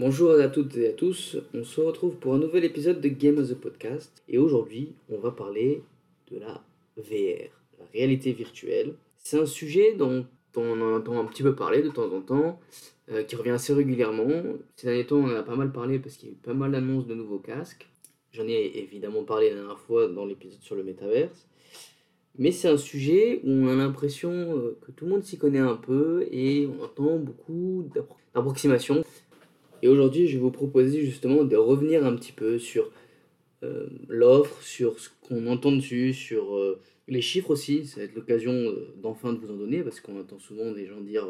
Bonjour à toutes et à tous, on se retrouve pour un nouvel épisode de Game of the Podcast et aujourd'hui on va parler de la VR, la réalité virtuelle. C'est un sujet dont on entend un petit peu parler de temps en temps, euh, qui revient assez régulièrement. Ces derniers temps on en a pas mal parlé parce qu'il y a eu pas mal d'annonces de nouveaux casques. J'en ai évidemment parlé la dernière fois dans l'épisode sur le métaverse. Mais c'est un sujet où on a l'impression euh, que tout le monde s'y connaît un peu et on entend beaucoup d'approximations. Et aujourd'hui, je vais vous proposer justement de revenir un petit peu sur euh, l'offre, sur ce qu'on entend dessus, sur euh, les chiffres aussi. Ça va être l'occasion d'enfin de vous en donner parce qu'on entend souvent des gens dire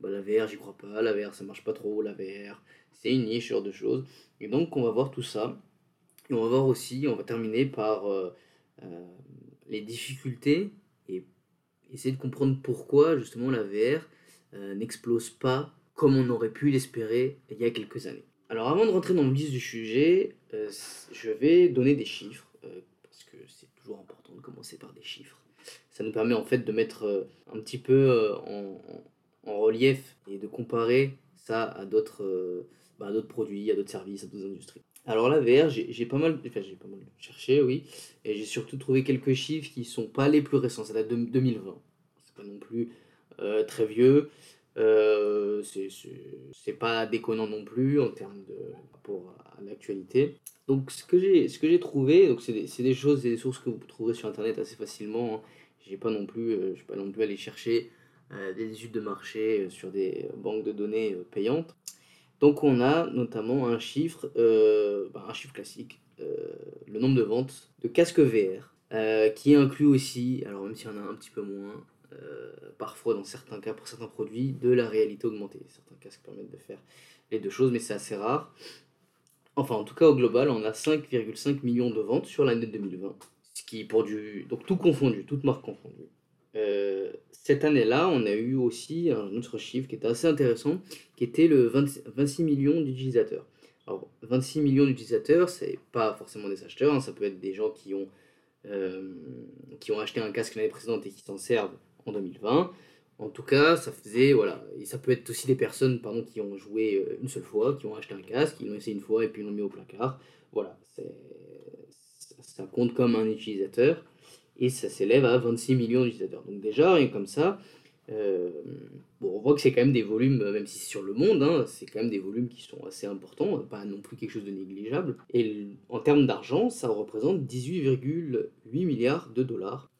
bah, la VR, j'y crois pas, la VR, ça marche pas trop, la VR, c'est une niche, ce genre de choses. Et donc, on va voir tout ça. Et on va voir aussi, on va terminer par les difficultés et essayer de comprendre pourquoi justement la VR euh, n'explose pas comme on aurait pu l'espérer il y a quelques années. Alors avant de rentrer dans le vif du sujet, euh, je vais donner des chiffres, euh, parce que c'est toujours important de commencer par des chiffres. Ça nous permet en fait de mettre un petit peu en, relief et de comparer ça à d'autres bah, produits, à d'autres services, à d'autres industries. Alors la VR, j'ai pas mal, enfin, j'ai pas mal cherché, oui, et j'ai surtout trouvé quelques chiffres qui sont pas les plus récents. Ça date de 2020. C'est pas non plus euh, très vieux. Euh, c'est pas déconnant non plus en termes de rapport à l'actualité. Donc ce que j'ai trouvé, c'est des, des, choses, des sources que vous trouverez sur internet assez facilement. Hein. J'ai pas non plus, euh, pas non plus aller chercher euh, des études de marché sur des banques de données payantes. Donc on a notamment un chiffre, euh, bah, un chiffre classique, euh, le nombre de ventes de casques VR, euh, qui inclut aussi, alors même s'il y en a un petit peu moins, parfois dans certains cas pour certains produits, de la réalité augmentée. Certains casques permettent de faire les deux choses, mais c'est assez rare. Enfin, en tout cas, au global, on a 5,5 millions de ventes sur l'année 2020. Ce qui, pour du. Donc, tout confondu, toute marque confondue. Euh, cette année-là, on a eu aussi un autre chiffre qui était assez intéressant, qui était le 26 millions d'utilisateurs. Alors, 26 millions d'utilisateurs, c'est pas forcément des acheteurs, hein, ça peut être des gens qui ont, euh, qui ont acheté un casque l'année précédente et qui s'en servent en 2020. En tout cas, ça faisait, voilà, et ça peut être aussi des personnes pardon, qui ont joué euh, une seule fois, qui ont acheté un casque, ils l'ont essayé une fois et puis l'ont mis au placard. Voilà, ça compte comme un utilisateur et ça s'élève à 26 millions d'utilisateurs. Donc déjà, rien comme ça, euh, bon, on voit que c'est quand même des volumes, même si c'est sur le monde, hein, c'est quand même des volumes qui sont assez importants, pas non plus quelque chose de négligeable. Et en termes d'argent, ça représente 18,8 milliards de dollars.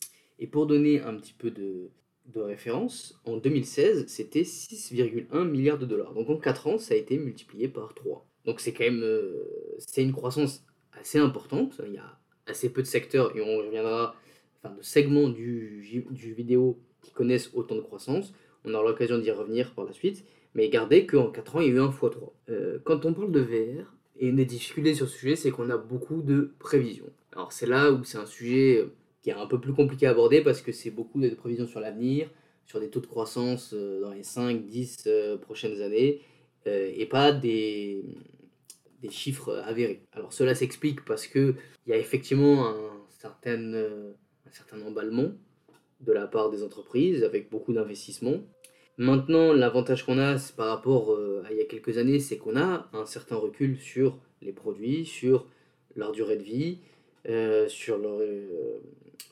Et pour donner un petit peu de, référence, en 2016, c'était 6,1 milliards de dollars. Donc en 4 ans, ça a été multiplié par 3. Donc c'est quand même euh, une croissance assez importante. Il y a assez peu de secteurs, et on reviendra de segments du, du vidéo qui connaissent autant de croissance. On aura l'occasion d'y revenir par la suite. Mais gardez qu'en 4 ans, il y a eu un x3. Euh, quand on parle de VR, et une des difficultés sur ce sujet, c'est qu'on a beaucoup de prévisions. Alors c'est là où c'est un sujet qui est un peu plus compliqué à aborder parce que c'est beaucoup de prévisions sur l'avenir, sur des taux de croissance euh, dans les 5, 10 euh, prochaines années, et pas des, des chiffres avérés. Alors cela s'explique parce qu'il y a effectivement un certain certain emballement de la part des entreprises avec beaucoup d'investissements. Maintenant, l'avantage qu'on a par rapport euh, à il y a quelques années, c'est qu'on a un certain recul sur les produits, sur leur durée de vie, euh, sur leur, euh,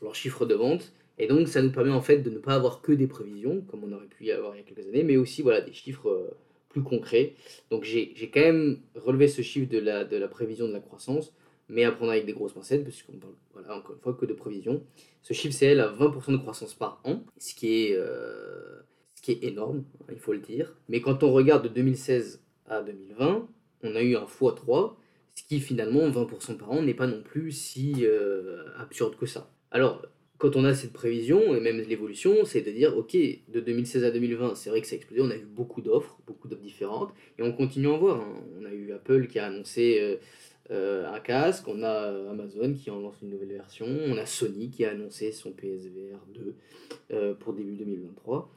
leur, chiffre de vente. Et donc, ça nous permet en fait de ne pas avoir que des prévisions, comme on aurait pu y avoir il y a quelques années, mais aussi voilà, des chiffres plus concrets. Donc, j'ai quand même relevé ce chiffre de la, de la prévision de la croissance mais à prendre avec des grosses pincettes, puisqu'on parle, voilà, encore une fois, que de prévision. Ce chiffre, c'est elle à 20% de croissance par an, ce qui est, euh, ce qui est énorme, il faut le dire. Mais quand on regarde de 2016 à 2020, on a eu un x3, ce qui finalement, 20% par an, n'est pas non plus si euh, absurde que ça. Alors, quand on a cette prévision, et même l'évolution, c'est de dire, ok, de 2016 à 2020, c'est vrai que ça a explosé, on a eu beaucoup d'offres, beaucoup d'offres différentes, et on continue à en voir. Hein. On a eu Apple qui a annoncé... Euh, euh, un casque, on a Amazon qui en lance une nouvelle version, on a Sony qui a annoncé son PSVR 2 euh, pour début 2023.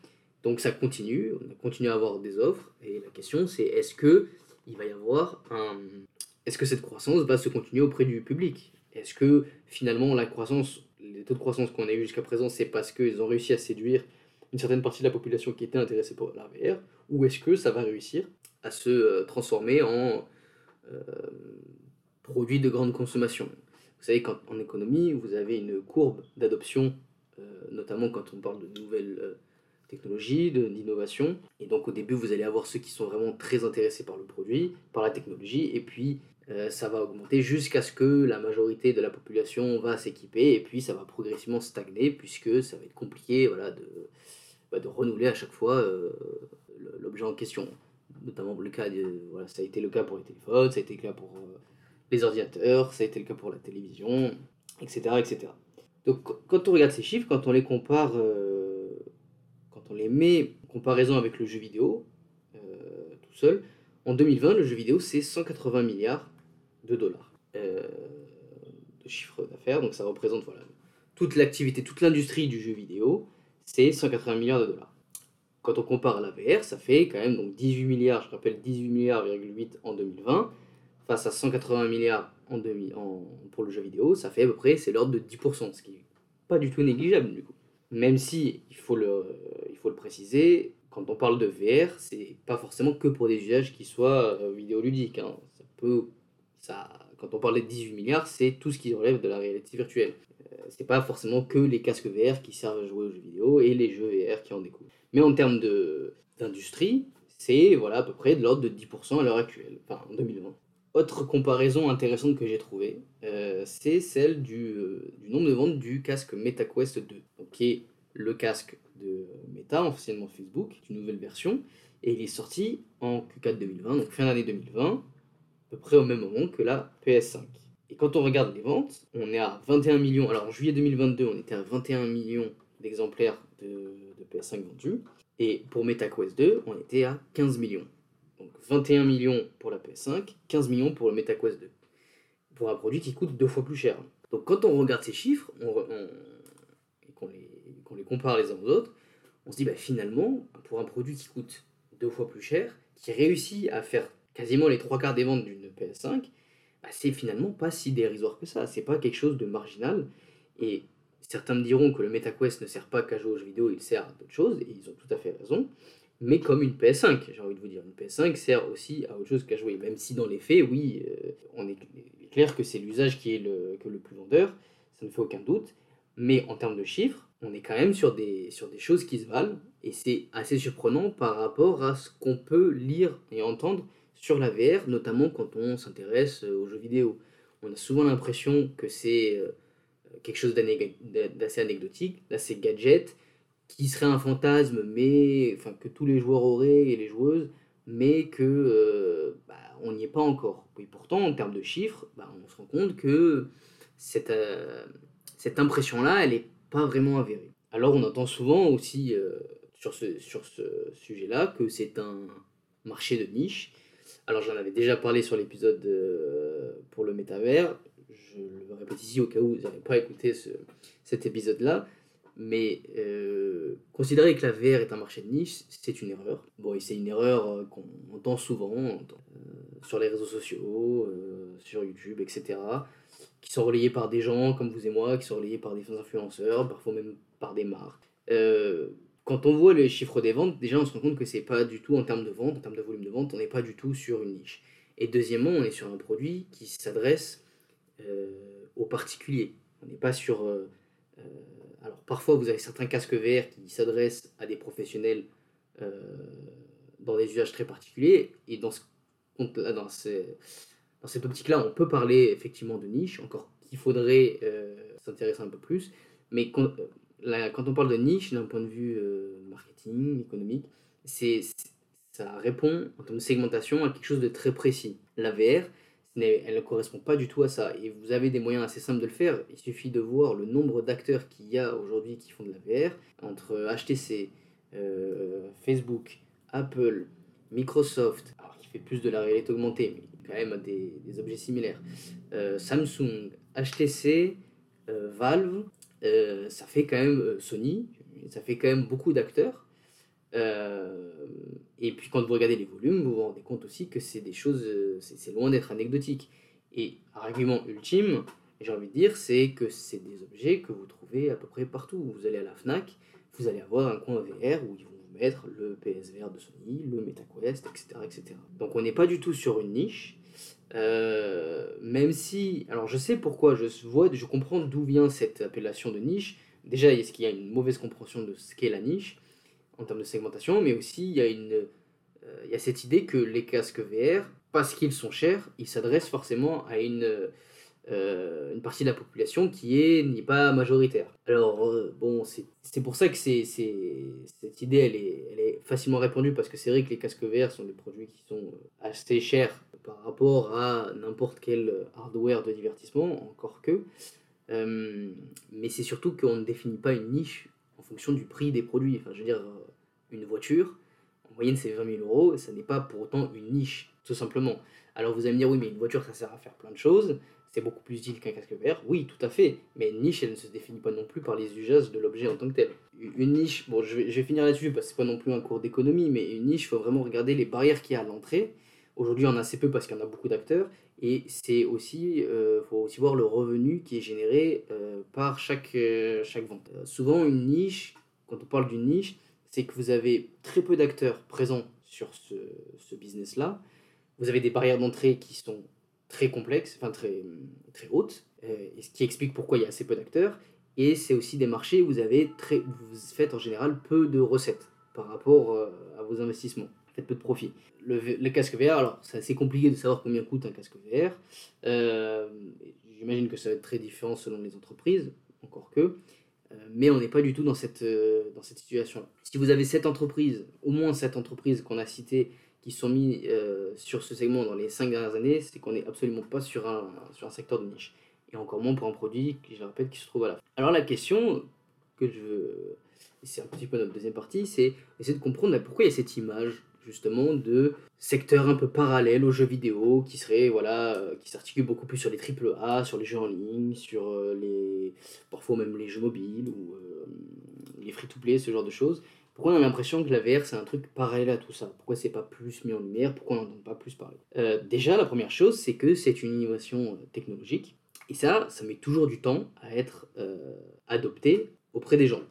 Donc ça continue, on a continué à avoir des offres et la question c'est est-ce que va y avoir un est-ce que cette croissance va se continuer auprès du public? Est-ce que finalement la croissance les taux de croissance qu'on a eu jusqu'à présent c'est parce qu'ils ont réussi à séduire une certaine partie de la population qui était intéressée pour la VR ou est-ce que ça va réussir à se transformer en produit de grande consommation? Vous savez qu'en économie, vous avez une courbe d'adoption, notamment quand on parle de nouvelles technologie, d'innovation. Et donc au début, vous allez avoir ceux qui sont vraiment très intéressés par le produit, par la technologie, et puis euh, ça va augmenter jusqu'à ce que la majorité de la population va s'équiper, et puis ça va progressivement stagner, puisque ça va être compliqué voilà, de, bah, de renouveler à chaque fois euh, l'objet en question. Notamment le cas, de, voilà, ça a été le cas pour les téléphones, ça a été le cas pour euh, les ordinateurs, ça a été le cas pour la télévision, etc. etc. Donc quand on regarde ces chiffres, quand on les compare on les met en comparaison avec le jeu vidéo, euh, tout seul, en 2020, le jeu vidéo, c'est 180 milliards de dollars euh, de chiffre d'affaires. Donc ça représente voilà, toute l'activité, toute l'industrie du jeu vidéo, c'est 180 milliards de dollars. Quand on compare à la VR, ça fait quand même donc 18 milliards, je rappelle 18 milliards,8 en 2020, face à 180 milliards en, en, pour le jeu vidéo, ça fait à peu près, c'est l'ordre de 10%, ce qui n'est pas du tout négligeable du coup. Même si, il faut le, il faut le préciser, quand on parle de VR, c'est pas forcément que pour des usages qui soient euh, vidéoludiques. Hein. Ça peut, quand on parle de 18 milliards, c'est tout ce qui relève de la réalité virtuelle. Euh, c'est pas forcément que les casques VR qui servent à jouer aux jeux vidéo et les jeux VR qui en découlent. Mais en termes d'industrie, c'est voilà, à peu près de l'ordre de 10% à l'heure actuelle, enfin en 2020. Autre comparaison intéressante que j'ai trouvée, euh, c'est celle du, euh, du, nombre de ventes du casque MetaQuest 2, donc, qui est le casque de Meta, officiellement Facebook, une nouvelle version, et il est sorti en Q4 2020, donc fin d'année 2020, à près au même moment que la PS5. Et quand on regarde les ventes, on est à 21 millions, alors en juillet 2022, on était à 21 millions d'exemplaires de, de PS5 vendus, et pour MetaQuest 2, on était à 15 millions. Donc 21 millions pour la PS5, 15 millions pour le MetaQuest 2. Pour un produit qui coûte deux fois plus cher. Donc quand on regarde ces chiffres on, et qu'on les, les, compare les uns aux autres, on se dit bah, finalement, pour un produit qui coûte deux fois plus cher, qui réussit à faire quasiment les trois quarts des ventes d'une PS5, bah, c'est finalement pas si dérisoire que ça. C'est pas quelque chose de marginal. Et certains me diront que le MetaQuest ne sert pas qu'à jouer aux jeux vidéo, il sert à d'autres choses, et ils ont tout à fait raison mais comme une PS5, j'ai envie de vous dire. Une PS5 sert aussi à autre chose qu'à jouer, même si dans les faits, oui, euh, on est clair que c'est l'usage qui est le, que le plus vendeur, ça ne fait aucun doute, mais en termes de chiffres, on est quand même sur des, sur des choses qui se valent, et c'est assez surprenant par rapport à ce qu'on peut lire et entendre sur la VR, notamment quand on s'intéresse aux jeux vidéo. On a souvent l'impression que c'est euh, quelque chose d'assez anecdotique, d'assez gadget, qui serait un fantasme, mais enfin que tous les joueurs auraient et les joueuses, mais que euh, bah, on n'y est pas encore. Et pourtant, en termes de chiffres, bah, on se rend compte que cette, euh, cette impression-là, elle n'est pas vraiment avérée. Alors, on entend souvent aussi euh, sur ce, sur ce sujet-là que c'est un marché de niche. Alors, j'en avais déjà parlé sur l'épisode pour le métavers. Je le répète ici au cas où vous n'avez pas écouté ce, cet épisode-là. Mais euh, considérer que la VR est un marché de niche, c'est une erreur. Bon, et c'est une erreur euh, qu'on entend souvent euh, sur les réseaux sociaux, sur YouTube, etc., qui sont relayés par des gens comme vous et moi, qui sont relayés par des influenceurs, parfois même par des marques. Quand on voit les chiffres des ventes, déjà on se rend compte que c'est pas du tout en termes de vente, en termes de volume de vente, on n'est pas du tout sur une niche. Et deuxièmement, on est sur un produit qui s'adresse aux particuliers. On n'est pas sur alors parfois vous avez certains casques VR qui s'adressent à des professionnels euh, dans des usages très particuliers, et dans, ce, dans, dans cette optique-là, on peut parler effectivement de niche, encore qu'il faudrait euh, s'intéresser un peu plus, mais euh, quand, on parle de niche d'un point de vue marketing, économique, c'est ça répond en termes de segmentation à quelque chose de très précis. La VR, elle ne correspond pas du tout à ça. Et vous avez des moyens assez simples de le faire. Il suffit de voir le nombre d'acteurs qu'il y a aujourd'hui qui font de la VR, entre HTC, euh, Facebook, Apple, Microsoft, alors qui fait plus de la réalité augmentée, mais quand même des, des objets similaires, euh, Samsung, HTC, euh, Valve, ça fait quand même Sony, ça fait quand même beaucoup d'acteurs. Euh, et puis quand vous regardez les volumes, vous vous rendez compte aussi que c'est des choses, euh, c'est loin d'être anecdotique. Et argument ultime, j'ai envie de dire, c'est que c'est des objets que vous trouvez à peu près partout. Vous allez à la FNAC, vous allez avoir un coin VR où ils vont vous mettre le PSVR de Sony, le MetaQuest, etc. etc. Donc on n'est pas du tout sur une niche. Euh, même si, alors je sais pourquoi, je vois, je comprends d'où vient cette appellation de niche. Déjà, est-ce qu'il y a une mauvaise compréhension de ce qu'est la niche en termes de segmentation, mais aussi il y a euh, cette idée que les casques VR, parce qu'ils sont chers, ils s'adressent forcément à une euh, une partie de la population qui est n'est pas majoritaire. Alors bon, c'est pour ça que cette idée elle est, elle est facilement répandue parce que c'est vrai que les casques VR sont des produits qui sont assez chers rapport à n'importe quel hardware de divertissement, encore que. mais c'est surtout qu'on ne définit pas une niche en fonction du prix des produits. Enfin, je veux dire, une voiture, en moyenne c'est 20 000 euros, ça n'est pas pour autant une niche, tout simplement. Alors vous allez me dire, oui, mais une voiture ça sert à faire plein de choses c'est beaucoup plus utile qu'un casque VR. Oui, tout à fait. Mais une niche, elle ne se définit pas non plus par les usages de l'objet en tant que tel. Une niche, bon, je vais, je vais finir là-dessus parce que c'est pas non plus un cours d'économie, mais une niche, il faut vraiment regarder les barrières qu'il y a à l'entrée. Aujourd'hui, on a assez peu parce qu'il y en a beaucoup d'acteurs. Et c'est aussi, euh, faut aussi voir le revenu qui est généré euh, par chaque, euh, chaque vente. souvent, une niche, quand on parle d'une niche, c'est que vous avez très peu d'acteurs présents sur ce, ce business-là. Vous avez des barrières d'entrée qui sont très complexe, enfin très, très haute, euh, et ce qui explique pourquoi il y a assez peu d'acteurs. Et c'est aussi des marchés où vous, avez très, vous faites en général peu de recettes par rapport euh, à vos investissements. Faites peu de profit. Le, casque VR, alors c'est assez compliqué de savoir combien coûte un casque VR. Euh, j'imagine que ça va être très différent selon les entreprises, encore que. mais on n'est pas du tout dans cette, dans cette situation-là. Si vous avez cette entreprise, au moins cette entreprise qu'on a citée, qui sont mis euh, sur ce segment dans les 5 dernières années, c'est qu'on n'est absolument pas sur un, sur un secteur de niche. Et encore moins pour un produit, je le répète, qui se trouve à la fin. Alors la question que je veux, c'est un petit peu notre deuxième partie, c'est essayer de comprendre pourquoi il y a cette image justement de secteur un peu parallèle aux jeux vidéo qui serait voilà euh, qui s'articule beaucoup plus sur les triple A, sur les jeux en ligne, sur euh, les parfois même les jeux mobiles ou les free to play, ce genre de choses pourquoi on a l'impression que la VR c'est un truc parallèle à tout ça? Pourquoi c'est pas plus mis en lumière? Pourquoi on n'entend pas plus parler? Euh, Déjà, la première chose, c'est que c'est une innovation euh, technologique. Et ça, ça met toujours du temps à être euh, adopté auprès des gens.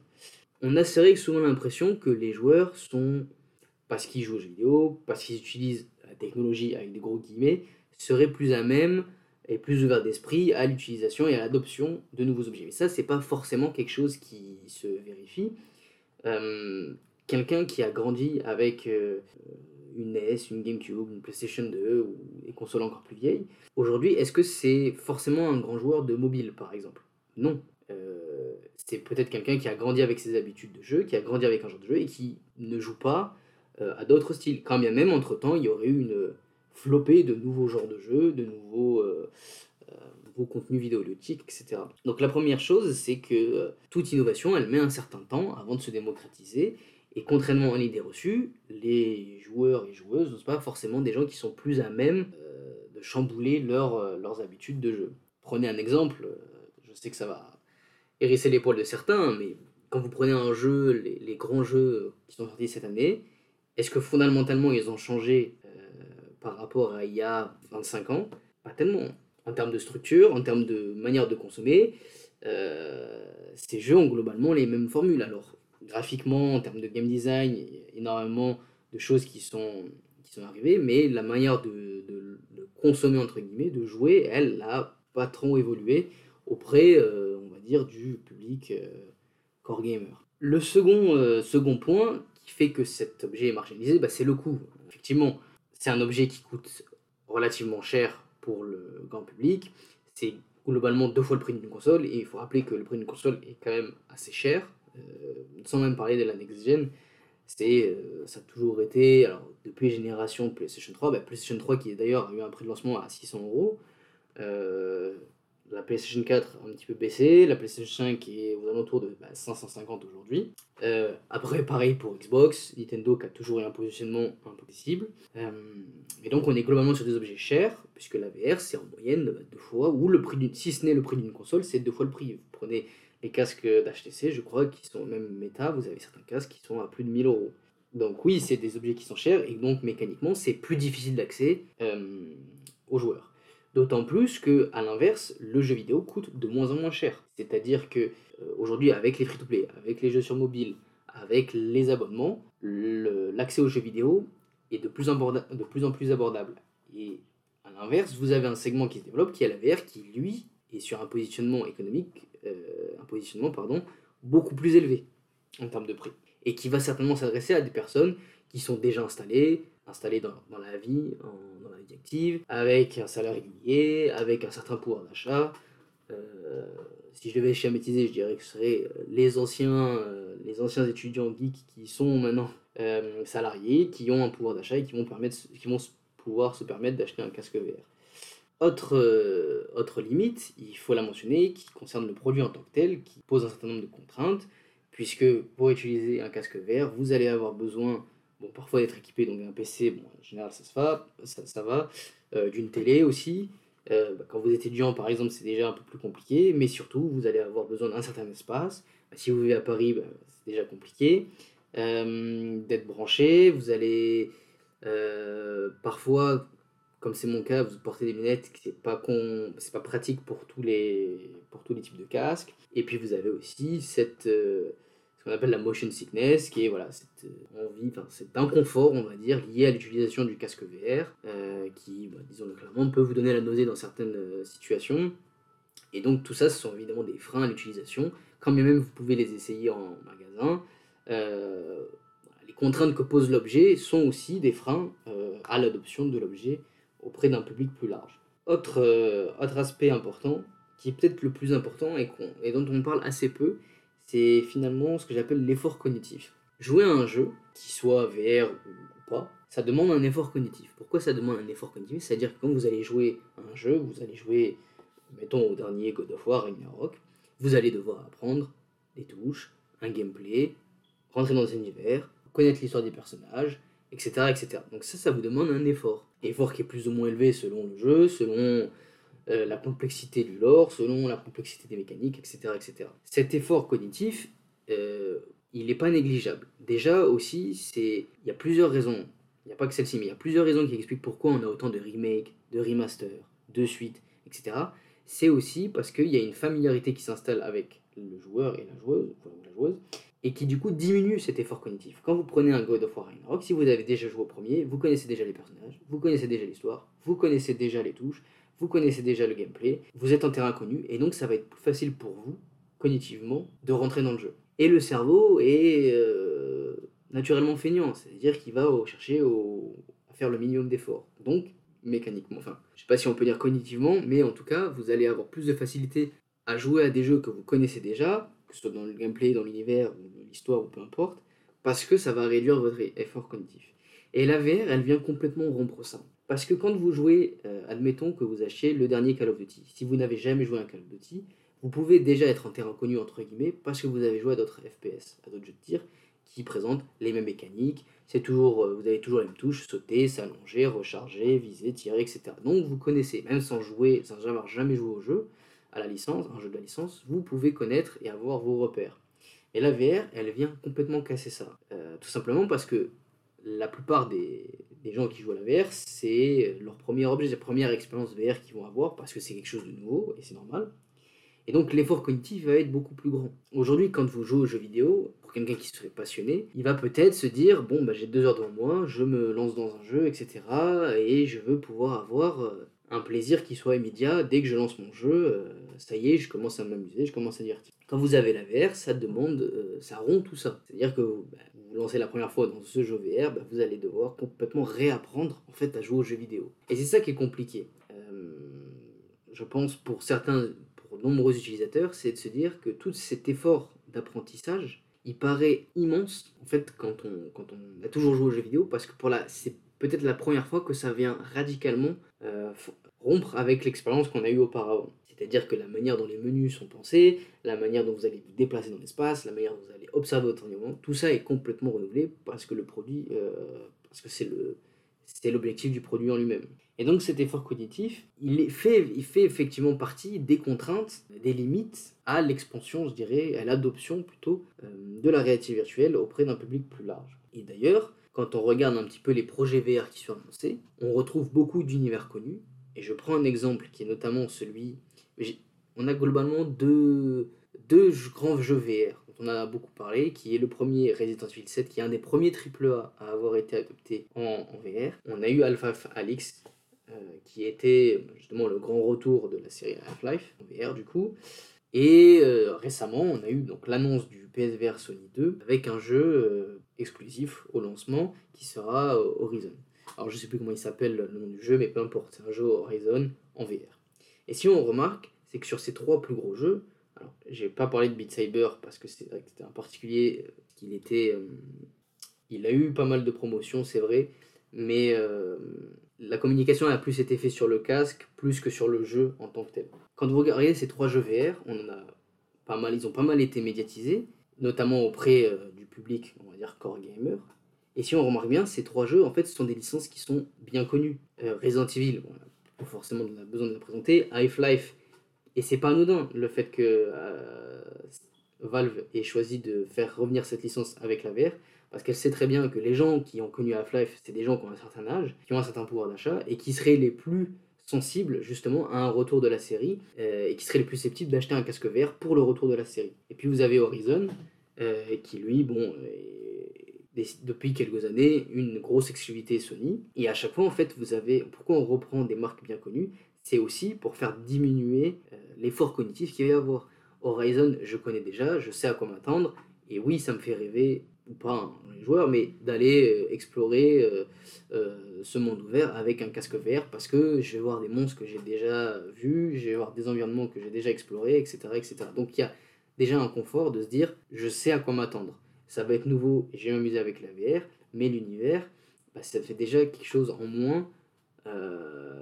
On a c'est souvent l'impression que les joueurs sont, parce qu'ils jouent aux jeux vidéo, parce qu'ils utilisent la technologie avec des gros guillemets, seraient plus à même et plus ouverts d'esprit à l'utilisation et à l'adoption de nouveaux objets. Mais ça, c'est pas forcément quelque chose qui se vérifie. Euh, quelqu'un qui a grandi avec euh, une NES, une GameCube, une PlayStation 2 ou des consoles encore plus vieilles, aujourd'hui, est-ce que c'est forcément un grand joueur de mobile, par exemple? Non. Euh, c'est peut-être quelqu'un qui a grandi avec ses habitudes de jeu, qui a grandi avec un genre de jeu et qui ne joue pas à d'autres styles. Quand bien même, entre-temps, il y aurait eu une flopée de nouveaux genres de jeux, de nouveaux vos contenus vidéoludiques, etc. Donc la première chose, c'est que euh, toute innovation, elle met un certain temps avant de se démocratiser. Et contrairement à l'idée reçue, les joueurs et joueuses ne sont pas forcément des gens qui sont plus à même euh, de chambouler leur, euh, leurs habitudes de jeu. Prenez un exemple, je sais que ça va hérisser les poils de certains, mais quand vous prenez un jeu, les grands jeux qui sont sortis cette année, est-ce que fondamentalement ils ont changé par rapport à il y a 25 ans? Pas tellement en termes de structure, en termes de manière de consommer, euh, ces jeux ont globalement les mêmes formules. Alors, graphiquement, en termes de game design, il y a énormément de choses qui sont, qui sont arrivées, mais la manière de, de, consommer, entre guillemets, de jouer, elle n'a pas trop évolué auprès, euh, on va dire, du public euh, core gamer. Le second, second point qui fait que cet objet est marginalisé, bah, c'est le coût. Effectivement, c'est un objet qui coûte relativement cher pour le grand public. C'est globalement deux fois le prix d'une console, et il faut rappeler que le prix d'une console est quand même assez cher, euh, sans même parler de la next-gen. Euh, ça a toujours été, alors depuis génération PlayStation 3, bah, PlayStation 3 qui d'ailleurs a eu un prix de lancement à 600 euros, euh, la PlayStation 4 a un petit peu baissé, la PlayStation 5 est aux alentours de 550 bah, aujourd'hui. Euh, après, pareil pour Xbox, Nintendo qui a toujours eu un positionnement un peu. Euh, et donc, on est globalement sur des objets chers, puisque la VR, c'est en moyenne deux fois, ou le prix si ce n'est le prix d'une console, c'est deux fois le prix. Vous prenez les casques d'HTC, je crois, qui sont même méta, vous avez certains casques qui sont à plus de 1000 euros. Donc oui, c'est des objets qui sont chers, et donc mécaniquement, c'est plus difficile d'accès euh, aux joueurs. D'autant plus que, à l'inverse, le jeu vidéo coûte de moins en moins cher. C'est-à-dire que euh, aujourd'hui, avec les free-to-play, avec les jeux sur mobile, avec les abonnements, l'accès aux jeux vidéo est de plus, en, plus en abordable. Et à l'inverse, vous avez un segment qui se développe, qui est la VR, qui lui est sur un positionnement économique, euh, un positionnement pardon, beaucoup plus élevé en termes de prix. Et qui va certainement s'adresser à des personnes qui sont déjà installées, installées dans, dans la vie, dans avec un salaire régulier, avec un certain pouvoir d'achat. Euh, si je devais schématiser, je dirais que ce seraient euh, les anciens, les anciens étudiants geeks qui sont maintenant salariés, qui ont un pouvoir d'achat et qui vont, permettre, qui vont pouvoir se permettre d'acheter un casque VR. Autre, autre limite, il faut la mentionner, qui concerne le produit en tant que tel, qui pose un certain nombre de contraintes, puisque pour utiliser un casque vert, vous allez avoir besoin, bon, parfois d'être équipé, donc d'un PC, bon, en général ça, se va, ça, ça va, euh, d'une télé aussi. Euh, bah, quand vous êtes étudiant, par exemple, c'est déjà un peu plus compliqué, mais surtout, vous allez avoir besoin d'un certain espace. Bah, si vous vivez à Paris, bah, c'est déjà compliqué. Euh, d'être branché, vous allez parfois comme c'est mon cas, vous portez des lunettes, c'est pas con, c'est pas pratique pour tous les pour tous les types de casques. Et puis vous avez aussi cette qu'on appelle la motion sickness, qui est voilà cette euh, envie, enfin cet inconfort, on va dire, lié à l'utilisation du casque VR, euh, qui, bah, disons clairement, peut vous donner la nausée dans certaines situations. Et donc tout ça, ce sont évidemment des freins à l'utilisation. Quand même vous pouvez les essayer en magasin, les contraintes que pose l'objet sont aussi des freins à l'adoption de l'objet auprès d'un public plus large. Autre, euh, aspect important, qui est peut-être le plus important et, dont on parle assez peu, c'est finalement ce que j'appelle l'effort cognitif. Jouer à un jeu, qui soit VR ou pas, ça demande un effort cognitif. Pourquoi ça demande un effort cognitif? C'est-à-dire que quand vous allez jouer à un jeu, vous allez jouer, mettons au dernier God of War, Ragnarok, vous allez devoir apprendre des touches, un gameplay, rentrer dans un univers, connaître l'histoire des personnages, etc., etc. Donc ça, ça vous demande un effort. Effort qui est plus ou moins élevé selon le jeu, selon euh, la complexité du lore, selon la complexité des mécaniques, etc. etc. Cet effort cognitif, euh, il n'est pas négligeable. Déjà aussi, c'est il y a plusieurs raisons. Il n'y a pas que celle-ci, mais il y a plusieurs raisons qui expliquent pourquoi on a autant de remakes, de remasters, de suites, etc. C'est aussi parce qu'il y a une familiarité qui s'installe avec le joueur et la joueuse, ou la joueuse, et qui du coup diminue cet effort cognitif. Quand vous prenez un God of War Ragnarok, si vous avez déjà joué au premier, vous connaissez déjà les personnages, vous connaissez déjà l'histoire, vous connaissez déjà les touches, vous connaissez déjà le gameplay, vous êtes en terrain connu, et donc ça va être plus facile pour vous, cognitivement, de rentrer dans le jeu. Et le cerveau est euh, naturellement feignant, c'est-à-dire qu'il va chercher à faire le minimum d'efforts. Donc, mécaniquement, enfin, je sais pas si on peut dire cognitivement, mais en tout cas, vous allez avoir plus de facilité à jouer à des jeux que vous connaissez déjà, que ce soit dans le gameplay, dans l'univers, ou l'histoire, ou peu importe, parce que ça va réduire votre effort cognitif. Et la VR, elle vient complètement rompre ça. Parce que quand vous jouez, euh, admettons que vous achetiez le dernier Call of Duty, si vous n'avez jamais joué à un Call of Duty, vous pouvez déjà être en terrain connu, entre guillemets, parce que vous avez joué à d'autres FPS, à d'autres jeux de tir, qui présentent les mêmes mécaniques. C'est toujours, euh, vous avez toujours les mêmes touches, sauter, s'allonger, recharger, viser, tirer, etc. Donc vous connaissez, même sans jouer, sans avoir jamais joué au jeu, à la licence, un jeu de la licence, vous pouvez connaître et avoir vos repères. Et la VR, elle vient complètement casser ça. Euh, tout simplement parce que la plupart des, des, gens qui jouent à la VR, c'est leur premier objet, leur première expérience VR qu'ils vont avoir parce que c'est quelque chose de nouveau et c'est normal. Et donc l'effort cognitif va être beaucoup plus grand. Aujourd'hui, quand vous jouez aux jeux vidéo, pour quelqu'un qui serait passionné, il va peut-être se dire bon, bah, j'ai deux heures devant moi, je me lance dans un jeu, etc. Et je veux pouvoir avoir euh, un plaisir qui soit immédiat. Dès que je lance mon jeu, euh, ça y est, je commence à m'amuser, je commence à divertir. Quand vous avez la VR, ça demande, euh, ça rompt tout ça. C'est-à-dire que bah, vous lancez la première fois dans ce jeu VR, bah, vous allez devoir complètement réapprendre en fait à jouer aux jeux vidéo. Et c'est ça qui est compliqué. Euh, je pense pour certains, pour nombreux utilisateurs, c'est de se dire que tout cet effort d'apprentissage, il paraît immense en fait quand on, quand on a toujours joué aux jeux vidéo parce que pour la, c'est peut-être la première fois que ça vient radicalement rompre avec l'expérience qu'on a eue auparavant. C'est-à-dire que la manière dont les menus sont pensés, la manière dont vous allez vous déplacer dans l'espace, la manière dont vous allez observer votre environnement, tout ça est complètement renouvelé parce que le produit, euh, parce que c'est le, c'est l'objectif du produit en lui-même. Et donc cet effort cognitif, il fait, il fait effectivement partie des contraintes, des limites à l'expansion, je dirais, à l'adoption plutôt euh, de la réalité virtuelle auprès d'un public plus large. Et d'ailleurs, quand on regarde un petit peu les projets VR qui sont annoncés, on retrouve beaucoup d'univers connus, et je prends un exemple qui est notamment celui. On a globalement deux, deux grands jeux VR dont on a beaucoup parlé, qui est le premier Resident Evil 7, qui est un des premiers AAA à avoir été adopté en, VR. On a eu Half-Life Alix, euh, qui était justement le grand retour de la série Half-Life en VR du coup. Et euh, récemment, on a eu donc l'annonce du PSVR Sony 2 avec un jeu euh, exclusif au lancement qui sera Horizon. Alors je sais plus comment il s'appelle le nom du jeu, mais peu importe, c'est un jeu Horizon en VR. Et si on remarque, c'est que sur ces trois plus gros jeux, alors j'ai pas parlé de Beat Saber parce que c'est c'était un particulier, qu'il était, il a eu pas mal de promotions, c'est vrai, mais la communication a plus été faite sur le casque plus que sur le jeu en tant que tel. Quand vous regardez ces trois jeux VR, on a pas mal, ils ont pas mal été médiatisés, notamment auprès euh, du public, on va dire core gamer. Et si on remarque bien, ces trois jeux, en fait, ce sont des licences qui sont bien connues. Euh, Resident Evil, bon, pas forcément besoin de la présenter. Half-Life, et c'est pas anodin le fait que euh, Valve ait choisi de faire revenir cette licence avec la VR, parce qu'elle sait très bien que les gens qui ont connu Half-Life, c'est des gens qui ont un certain âge, qui ont un certain pouvoir d'achat, et qui seraient les plus sensibles justement à un retour de la série, euh, et qui seraient les plus susceptibles d'acheter un casque vert pour le retour de la série. Et puis vous avez Horizon, qui lui, bon, depuis quelques années, une grosse exclusivité Sony, et à chaque fois, en fait, vous avez, pourquoi on reprend des marques bien connues, c'est aussi pour faire diminuer euh, l'effort cognitif qu'il va y avoir. Horizon, je connais déjà, je sais à quoi m'attendre, et oui, ça me fait rêver ou pas hein, les joueurs, mais d'aller euh, explorer euh, ce monde ouvert avec un casque vert parce que je vais voir des monstres que j'ai déjà vus, je vais voir des environnements que j'ai déjà explorés, etc., etc. Donc il y a déjà un confort de se dire je sais à quoi m'attendre. Ça va être nouveau vais m'amuser avec la VR, mais l'univers, bah, ça fait déjà quelque chose en moins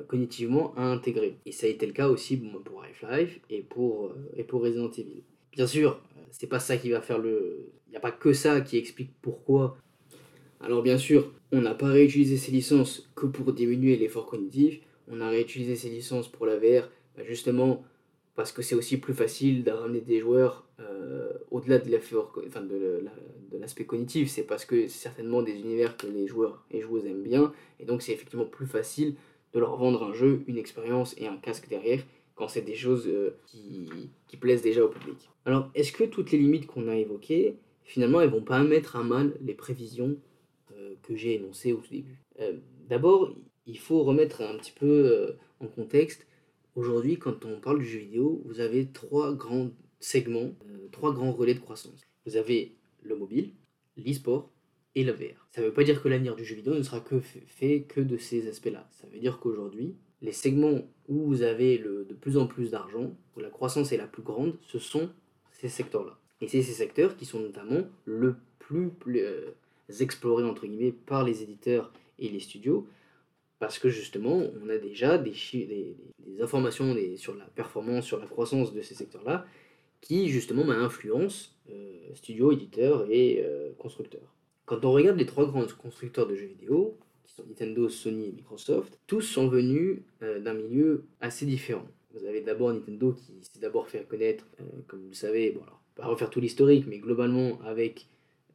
cognitivement à intégrer. Et ça a été le cas aussi pour Half-Life et pour, et pour Resident Evil. Bien sûr, c'est pas ça qui va faire le. Il n'y a pas que ça qui explique pourquoi. Alors, bien sûr, on n'a pas réutilisé ces licences que pour diminuer l'effort cognitif. On a réutilisé ces licences pour la VR, bah, justement parce que c'est aussi plus facile de ramener des joueurs euh, au-delà de l'effort, enfin de, l'aspect cognitif. C'est parce que c'est certainement des univers que les joueurs et joueuses aiment bien, et donc c'est effectivement plus facile de leur vendre un jeu, une expérience et un casque derrière quand c'est des choses euh, qui, plaisent déjà au public. Alors, est-ce que toutes les limites qu'on a évoquées, finalement, elles vont pas mettre à mal les prévisions euh, que j'ai énoncées au tout début? D'abord, il faut remettre un petit peu en contexte. Aujourd'hui, quand on parle du jeu vidéo, vous avez trois grands segments, trois grands relais de croissance. Vous avez le mobile, l'e-sport et la VR. Ça ne veut pas dire que l'avenir du jeu vidéo ne sera que fait que de ces aspects-là. Ça veut dire qu'aujourd'hui, les segments où vous avez le, de plus en plus d'argent, où la croissance est la plus grande, ce sont ces secteurs-là. Et c'est ces secteurs qui sont notamment le plus, euh, explorés entre guillemets par les éditeurs et les studios, parce que justement, on a déjà des, informations sur la performance, sur la croissance de ces secteurs-là, qui justement bah, influencent euh, studios, éditeurs et euh, constructeurs. Quand on regarde les trois grands constructeurs de jeux vidéo, Nintendo, Sony et Microsoft, tous sont venus euh, d'un milieu assez différent. Vous avez d'abord Nintendo qui s'est d'abord fait connaître, comme vous le savez, bon alors, pas refaire tout l'historique, mais globalement avec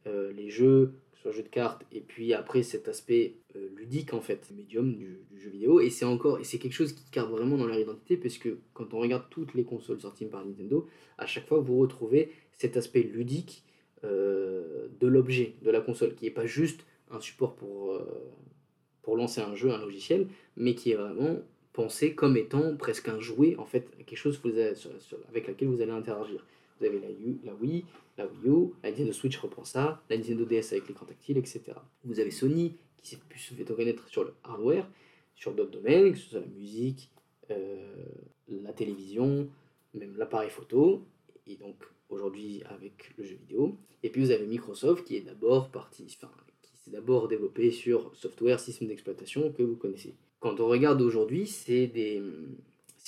les jeux, jeux de cartes, et puis après cet aspect ludique en fait, médium du, jeu vidéo, et c'est encore, et c'est quelque chose qui garde vraiment dans leur identité, parce quand on regarde toutes les consoles sorties par Nintendo, à chaque fois vous retrouvez cet aspect ludique de l'objet, de la console, qui n'est pas juste un support pour, pour lancer un jeu, un logiciel, mais qui est vraiment pensé comme étant presque un jouet, en fait, quelque chose avec laquelle vous allez interagir. Vous avez la, Wii, la Wii U, la Nintendo Switch reprend ça, la Nintendo DS avec l'écran tactile, etc. Vous avez Sony qui s'est pu se fait reconnaître sur le hardware, sur d'autres domaines, que ce soit la musique, euh, la télévision, même l'appareil photo, et donc aujourd'hui avec le jeu vidéo. Et puis vous avez Microsoft qui est d'abord parti, enfin, c'est d'abord développé sur software, système d'exploitation que vous connaissez. Quand on regarde aujourd'hui, c'est des,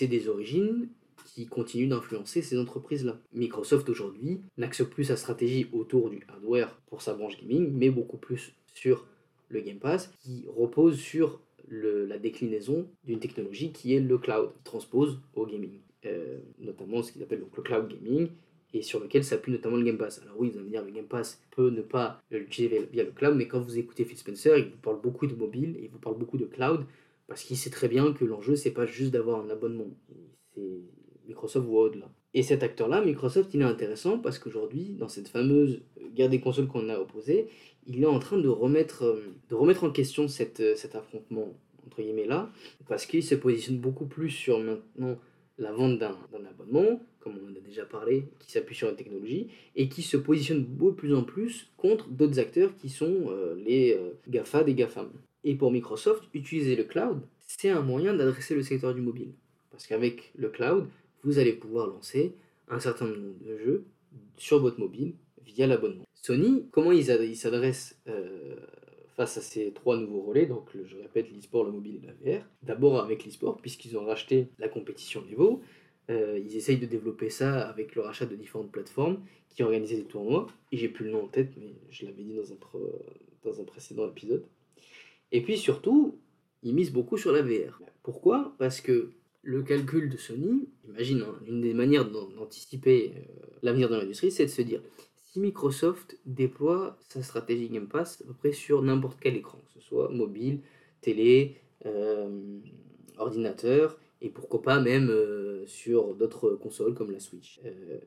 des origines qui continuent d'influencer ces entreprises-là. Microsoft aujourd'hui n'axe plus sa stratégie autour du hardware pour sa branche gaming, mais beaucoup plus sur le Game Pass, qui repose sur la déclinaison d'une technologie qui est le cloud, qui transpose au gaming. Euh, notamment ce qu'ils appellent donc le cloud gaming, et sur lequel s'appuie notamment le Game Pass. Alors oui, vous allez me dire, le Game Pass peut ne pas l'utiliser via le cloud, mais quand vous écoutez Phil Spencer, il vous parle beaucoup de mobile, il vous parle beaucoup de cloud, parce qu'il sait très bien que l'enjeu, c'est pas juste d'avoir un abonnement. Microsoft voit au-delà. Et cet acteur-là, Microsoft, il est intéressant parce qu'aujourd'hui, dans cette fameuse guerre des consoles qu'on a opposée, il est en train de remettre, euh, de remettre en question cette, euh, cet affrontement, entre guillemets, là, parce qu'il se positionne beaucoup plus sur maintenant la vente d'un abonnement, comme on en a déjà parlé, qui s'appuie sur la technologie, et qui se positionne de plus en plus contre d'autres acteurs qui sont euh, les GAFA des GAFAM. Et pour Microsoft, utiliser le cloud, c'est un moyen d'adresser le secteur du mobile. Parce qu'avec le cloud, vous allez pouvoir lancer un certain nombre de jeux sur votre mobile via l'abonnement. Sony, comment ils s'adressent euh, face à ces trois nouveaux relais, donc je répète l'e-sport, le mobile et la VR. D'abord avec l'e-sport, puisqu'ils ont racheté la compétition Evo, euh, ils essayent de développer ça avec le rachat de différentes plateformes qui organisaient des tournois. Et j'ai plus le nom en tête, mais je l'avais dit dans un, dans un précédent épisode. Et puis surtout, ils misent beaucoup sur la VR. Pourquoi? Parce que le calcul de Sony, imagine, hein, une des manières d'anticiper euh, l'avenir de l'industrie, c'est de se dire si Microsoft déploie sa stratégie Game Pass à peu près sur n'importe quel écran, que ce soit mobile, télé, euh, ordinateur, et pourquoi pas même euh, sur d'autres consoles comme la Switch,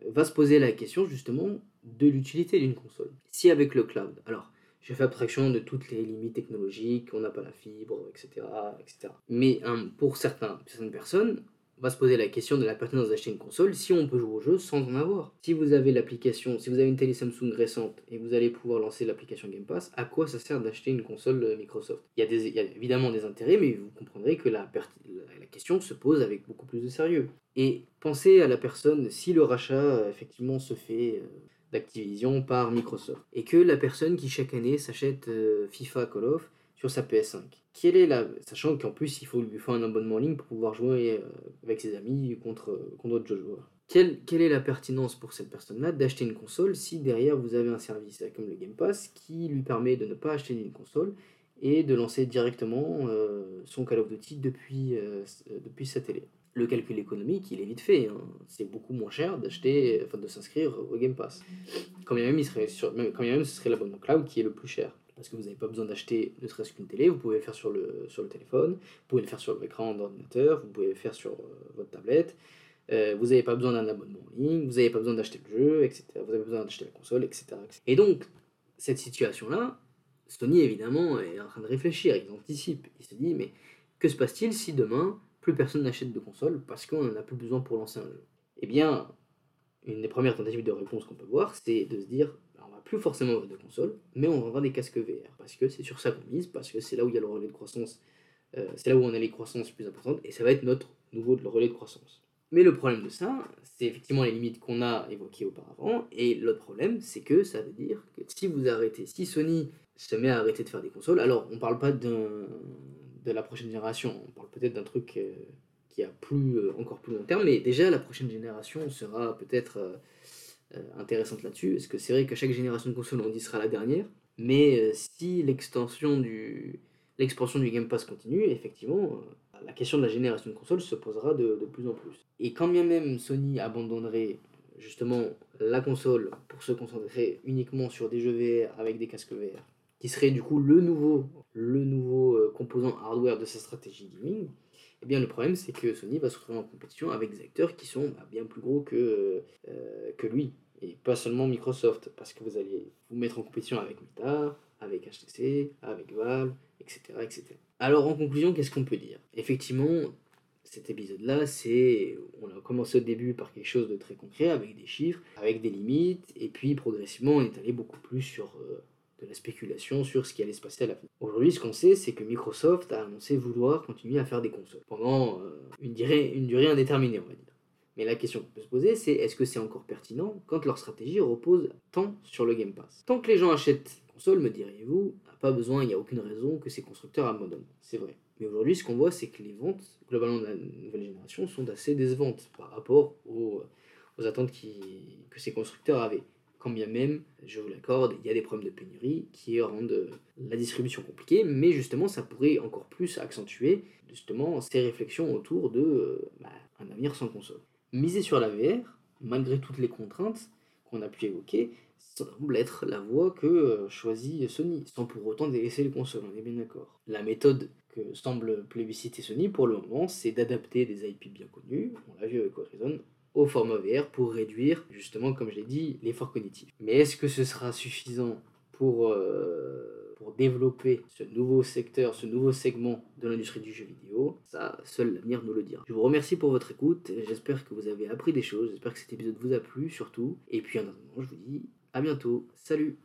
va se poser la question justement de l'utilité d'une console. Si avec le cloud, alors je fais abstraction de toutes les limites technologiques, on n'a pas la fibre, etc. etc. Mais hein, pour certains, certaines personnes, on va se poser la question de la pertinence d'acheter une console si on peut jouer au jeu sans en avoir. Si vous avez l'application, si vous avez une télé Samsung récente et vous allez pouvoir lancer l'application Game Pass, à quoi ça sert d'acheter une console euh, Microsoft? Il y, a évidemment des intérêts, mais vous comprendrez que la, la, question se pose avec beaucoup plus de sérieux. Et pensez à la personne, si le rachat euh, effectivement se fait euh, d'Activision par Microsoft. Et que la personne qui chaque année s'achète euh, FIFA Call of sur sa PS5. Quelle est la... Sachant qu'en plus il faut lui faire un abonnement en ligne pour pouvoir jouer euh, avec ses amis contre, contre d'autres joueurs. Quelle, quelle, est la pertinence pour cette personne-là d'acheter une console si derrière vous avez un service comme le Game Pass qui lui permet de ne pas acheter une console et de lancer directement euh, son Call of Duty depuis, depuis sa télé? Le calcul économique, il est vite fait. Hein. C'est beaucoup moins cher d'acheter, enfin de s'inscrire au Game Pass. Quand même, il serait sur, quand même, ce serait l'abonnement cloud qui est le plus cher. Parce que vous n'avez pas besoin d'acheter ne serait-ce qu'une télé, vous pouvez le faire sur le, sur le téléphone, vous pouvez le faire sur l'écran d'ordinateur, vous pouvez le faire sur euh, votre tablette. Euh, vous n'avez pas besoin d'un abonnement en ligne, vous n'avez pas besoin d'acheter le jeu, etc. Vous avez besoin d'acheter la console, etc., Et donc, cette situation-là, Sony évidemment est en train de réfléchir, il anticipe, il se dit mais que se passe-t-il si demain plus personne n'achète de console parce qu'on n'en a plus besoin pour lancer un jeu. Eh bien, une des premières tentatives de réponse qu'on peut voir, c'est de se dire bah, on va plus forcément avoir de console, mais on avoir des casques VR parce que c'est sur ça qu'on mise, parce que c'est là où il y a le relais de croissance, euh, c'est là où on a les croissances plus importantes et ça va être notre nouveau relais de croissance. Mais le problème de ça, c'est effectivement les limites qu'on a évoquées auparavant, et l'autre problème, c'est que ça veut dire que si vous arrêtez, si Sony se met à arrêter de faire des consoles, alors on parle pas d'un de la prochaine génération. On parle peut-être d'un truc euh, qui a plus, euh, encore plus long terme, mais déjà la prochaine génération sera peut-être euh, intéressante là-dessus. Parce que c'est vrai que chaque génération de console, on dit sera la dernière, mais si l'extension du l'expansion du Game Pass continue, effectivement, la question de la génération de console se posera de, de, plus en plus. Et quand bien même Sony abandonnerait justement la console pour se concentrer uniquement sur des jeux VR avec des casques VR, qui serait du coup le nouveau, le nouveau euh, composant hardware de sa stratégie gaming, eh bien le problème c'est que Sony va se retrouver en compétition avec des acteurs qui sont bah, bien plus gros que, euh, que lui. Et pas seulement Microsoft, parce que vous allez vous mettre en compétition avec Meta, avec HTC, avec Valve, etc. etc. Alors en conclusion, qu'est-ce qu'on peut dire? Effectivement, cet épisode-là, c'est. On a commencé au début par quelque chose de très concret, avec des chiffres, avec des limites, et puis progressivement on est allé beaucoup plus sur euh, de la spéculation sur ce qui allait se passer à la fin. Aujourd'hui, ce qu'on sait, c'est que Microsoft a annoncé vouloir continuer à faire des consoles pendant euh, une, durée, indéterminée, on va dire. Mais la question qu'on peut se poser, c'est est-ce que c'est encore pertinent quand leur stratégie repose tant sur le Game Pass? Tant que les gens achètent des consoles, me diriez-vous, pas besoin, il n'y a aucune raison que ces constructeurs abandonnent. C'est vrai. Mais aujourd'hui, ce qu'on voit, c'est que les ventes, globalement de la nouvelle génération, sont assez décevantes par rapport aux, aux attentes que ces constructeurs avaient quand bien même, je vous l'accorde, il y a des problèmes de pénurie qui rendent la distribution compliquée, mais justement, ça pourrait encore plus accentuer justement ces réflexions autour de bah, un avenir sans console. Miser sur la VR, malgré toutes les contraintes qu'on a pu évoquer, semble être la voie que euh, choisit Sony, sans pour autant délaisser les consoles, on est bien d'accord. La méthode que semble plébisciter Sony pour le moment, c'est d'adapter des IP bien connus, on l'a vu avec Horizon, au format VR pour réduire, justement, comme je l'ai dit, l'effort cognitif. Mais est-ce que ce sera suffisant pour, euh, pour développer ce nouveau secteur, ce nouveau segment de l'industrie du jeu vidéo? Ça, seul l'avenir nous le dira. Je vous remercie pour votre écoute, j'espère que vous avez appris des choses, j'espère que cet épisode vous a plu surtout. Et puis en attendant, je vous dis à bientôt, salut